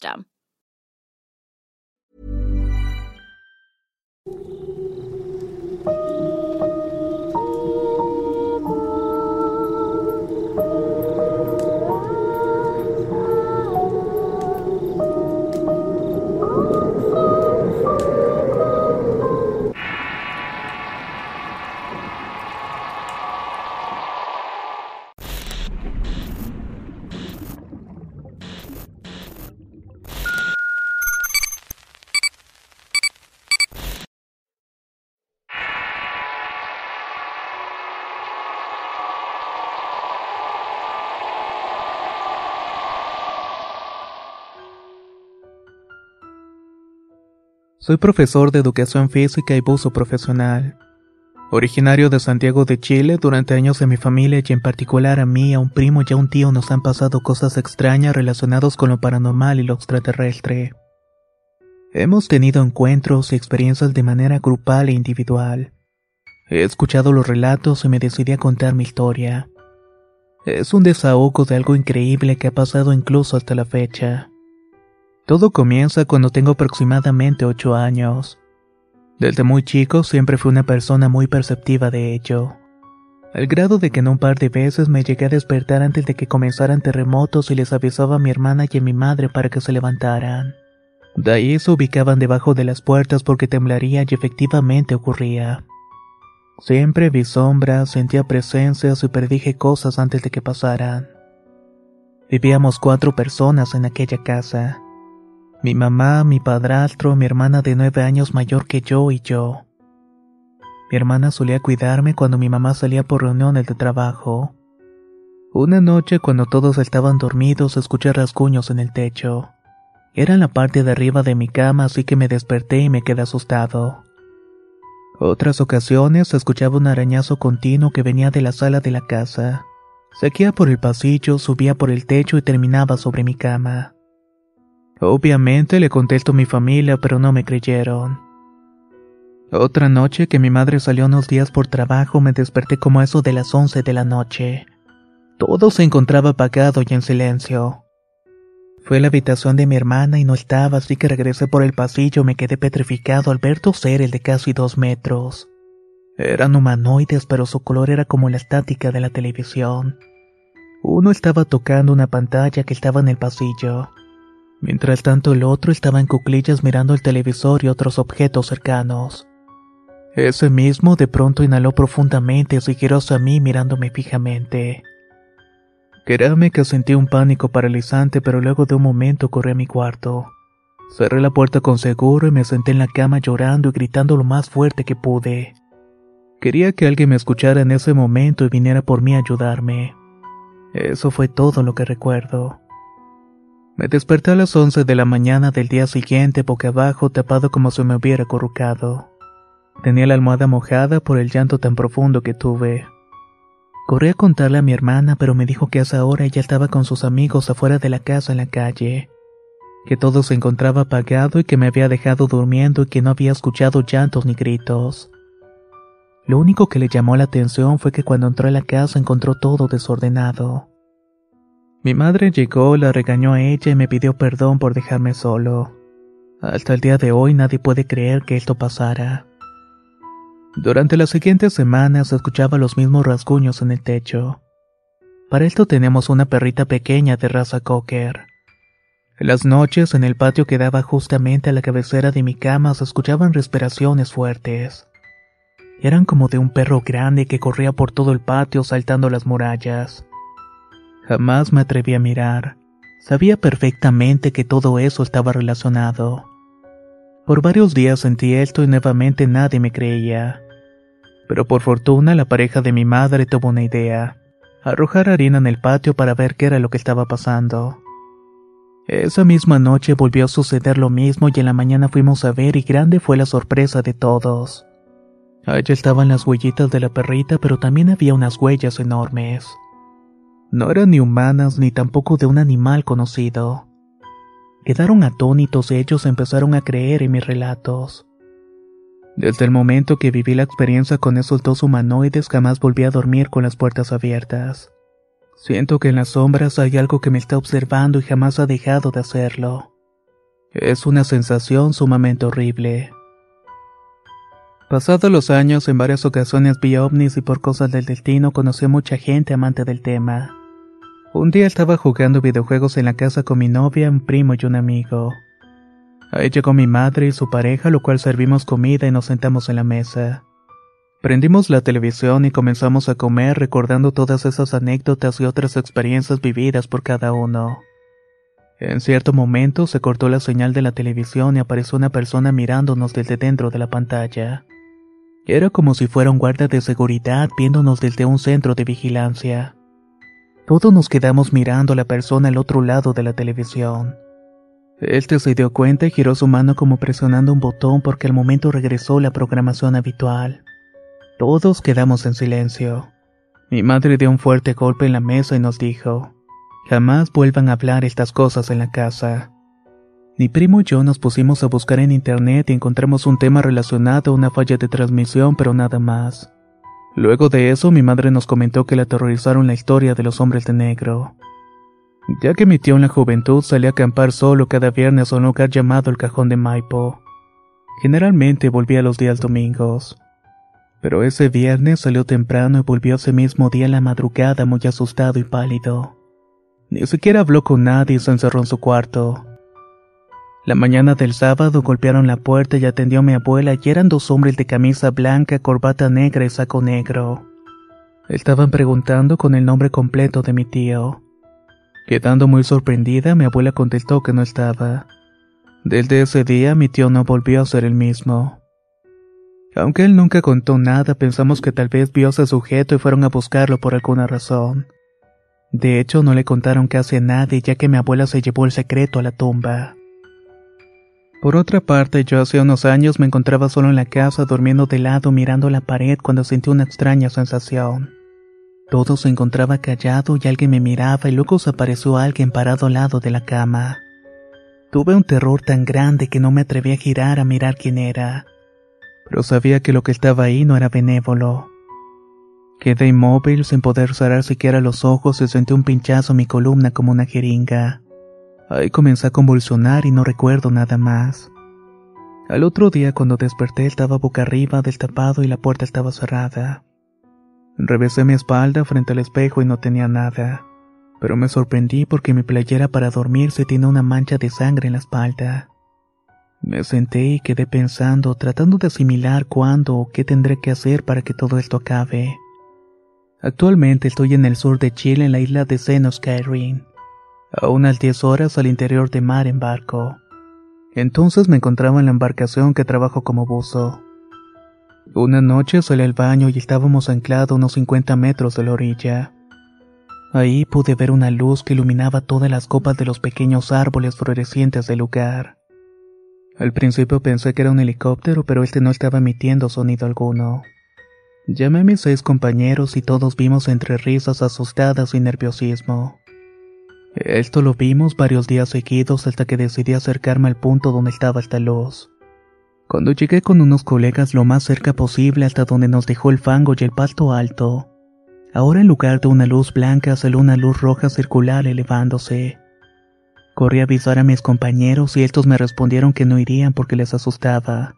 system. Soy profesor de educación física y buzo profesional. Originario de Santiago de Chile, durante años en mi familia y en particular a mí, a un primo y a un tío nos han pasado cosas extrañas relacionadas con lo paranormal y lo extraterrestre. Hemos tenido encuentros y experiencias de manera grupal e individual. He escuchado los relatos y me decidí a contar mi historia. Es un desahogo de algo increíble que ha pasado incluso hasta la fecha. Todo comienza cuando tengo aproximadamente 8 años. Desde muy chico siempre fui una persona muy perceptiva de ello. Al grado de que en un par de veces me llegué a despertar antes de que comenzaran terremotos y les avisaba a mi hermana y a mi madre para que se levantaran. De ahí se ubicaban debajo de las puertas porque temblaría y efectivamente ocurría. Siempre vi sombras, sentía presencias y predije cosas antes de que pasaran. Vivíamos cuatro personas en aquella casa. Mi mamá, mi padrastro, mi hermana de nueve años mayor que yo y yo. Mi hermana solía cuidarme cuando mi mamá salía por reuniones de trabajo. Una noche cuando todos estaban dormidos escuché rasguños en el techo. Era en la parte de arriba de mi cama así que me desperté y me quedé asustado. Otras ocasiones escuchaba un arañazo continuo que venía de la sala de la casa. Seguía por el pasillo, subía por el techo y terminaba sobre mi cama. Obviamente le contesto a mi familia, pero no me creyeron. Otra noche que mi madre salió unos días por trabajo me desperté como eso de las once de la noche. Todo se encontraba apagado y en silencio. Fue a la habitación de mi hermana y no estaba, así que regresé por el pasillo me quedé petrificado al ver dos seres de casi dos metros. Eran humanoides, pero su color era como la estática de la televisión. Uno estaba tocando una pantalla que estaba en el pasillo. Mientras tanto el otro estaba en cuclillas mirando el televisor y otros objetos cercanos. Ese mismo de pronto inhaló profundamente y giró hacia mí mirándome fijamente. Créame que sentí un pánico paralizante, pero luego de un momento corrí a mi cuarto. Cerré la puerta con seguro y me senté en la cama llorando y gritando lo más fuerte que pude. Quería que alguien me escuchara en ese momento y viniera por mí a ayudarme. Eso fue todo lo que recuerdo. Me desperté a las once de la mañana del día siguiente boca abajo tapado como si me hubiera acurrucado. Tenía la almohada mojada por el llanto tan profundo que tuve. Corrí a contarle a mi hermana, pero me dijo que a esa hora ella estaba con sus amigos afuera de la casa en la calle, que todo se encontraba apagado y que me había dejado durmiendo y que no había escuchado llantos ni gritos. Lo único que le llamó la atención fue que cuando entró a la casa encontró todo desordenado. Mi madre llegó, la regañó a ella y me pidió perdón por dejarme solo. Hasta el día de hoy nadie puede creer que esto pasara. Durante las siguientes semanas escuchaba los mismos rasguños en el techo. Para esto tenemos una perrita pequeña de raza cocker. las noches en el patio que daba justamente a la cabecera de mi cama se escuchaban respiraciones fuertes. Eran como de un perro grande que corría por todo el patio saltando las murallas. Jamás me atreví a mirar. Sabía perfectamente que todo eso estaba relacionado. Por varios días sentí esto y nuevamente nadie me creía. Pero por fortuna la pareja de mi madre tuvo una idea. Arrojar harina en el patio para ver qué era lo que estaba pasando. Esa misma noche volvió a suceder lo mismo y en la mañana fuimos a ver y grande fue la sorpresa de todos. Allí estaban las huellitas de la perrita, pero también había unas huellas enormes. No eran ni humanas ni tampoco de un animal conocido. Quedaron atónitos y ellos empezaron a creer en mis relatos. Desde el momento que viví la experiencia con esos dos humanoides jamás volví a dormir con las puertas abiertas. Siento que en las sombras hay algo que me está observando y jamás ha dejado de hacerlo. Es una sensación sumamente horrible. Pasados los años, en varias ocasiones vi ovnis y por cosas del destino conocí a mucha gente amante del tema. Un día estaba jugando videojuegos en la casa con mi novia, un primo y un amigo. Ahí llegó mi madre y su pareja, lo cual servimos comida y nos sentamos en la mesa. Prendimos la televisión y comenzamos a comer recordando todas esas anécdotas y otras experiencias vividas por cada uno. En cierto momento se cortó la señal de la televisión y apareció una persona mirándonos desde dentro de la pantalla. Era como si fuera un guardia de seguridad viéndonos desde un centro de vigilancia. Todos nos quedamos mirando a la persona al otro lado de la televisión. Este se dio cuenta y giró su mano como presionando un botón porque al momento regresó la programación habitual. Todos quedamos en silencio. Mi madre dio un fuerte golpe en la mesa y nos dijo, jamás vuelvan a hablar estas cosas en la casa. Mi primo y yo nos pusimos a buscar en internet y encontramos un tema relacionado a una falla de transmisión, pero nada más. Luego de eso, mi madre nos comentó que le aterrorizaron la historia de los hombres de negro. Ya que mi tío en la juventud salía a acampar solo cada viernes a un lugar llamado el Cajón de Maipo. Generalmente volvía los días domingos. Pero ese viernes salió temprano y volvió ese mismo día en la madrugada muy asustado y pálido. Ni siquiera habló con nadie y se encerró en su cuarto. La mañana del sábado golpearon la puerta y atendió a mi abuela y eran dos hombres de camisa blanca, corbata negra y saco negro. Estaban preguntando con el nombre completo de mi tío. Quedando muy sorprendida, mi abuela contestó que no estaba. Desde ese día mi tío no volvió a ser el mismo. Aunque él nunca contó nada, pensamos que tal vez vio a ese sujeto y fueron a buscarlo por alguna razón. De hecho, no le contaron casi a nadie ya que mi abuela se llevó el secreto a la tumba. Por otra parte, yo hace unos años me encontraba solo en la casa durmiendo de lado mirando la pared cuando sentí una extraña sensación. Todo se encontraba callado y alguien me miraba y luego se apareció alguien parado al lado de la cama. Tuve un terror tan grande que no me atreví a girar a mirar quién era, pero sabía que lo que estaba ahí no era benévolo. Quedé inmóvil sin poder cerrar siquiera los ojos y sentí un pinchazo en mi columna como una jeringa. Ahí comencé a convulsionar y no recuerdo nada más. Al otro día cuando desperté estaba boca arriba, destapado y la puerta estaba cerrada. Revesé mi espalda frente al espejo y no tenía nada, pero me sorprendí porque mi playera para dormirse tiene una mancha de sangre en la espalda. Me senté y quedé pensando, tratando de asimilar cuándo o qué tendré que hacer para que todo esto acabe. Actualmente estoy en el sur de Chile en la isla de Senos a unas 10 horas al interior de mar en barco. Entonces me encontraba en la embarcación que trabajo como buzo. Una noche salí al baño y estábamos anclados unos 50 metros de la orilla. Ahí pude ver una luz que iluminaba todas las copas de los pequeños árboles florecientes del lugar. Al principio pensé que era un helicóptero, pero este no estaba emitiendo sonido alguno. Llamé a mis seis compañeros y todos vimos entre risas asustadas y nerviosismo. Esto lo vimos varios días seguidos hasta que decidí acercarme al punto donde estaba esta luz. Cuando llegué con unos colegas lo más cerca posible hasta donde nos dejó el fango y el pasto alto, ahora en lugar de una luz blanca salió una luz roja circular elevándose. Corrí a avisar a mis compañeros y estos me respondieron que no irían porque les asustaba.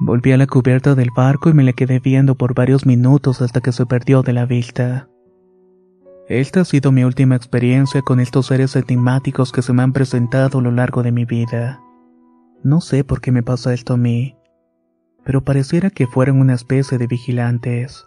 Volví a la cubierta del barco y me le quedé viendo por varios minutos hasta que se perdió de la vista. Esta ha sido mi última experiencia con estos seres enigmáticos que se me han presentado a lo largo de mi vida. No sé por qué me pasa esto a mí, pero pareciera que fueran una especie de vigilantes.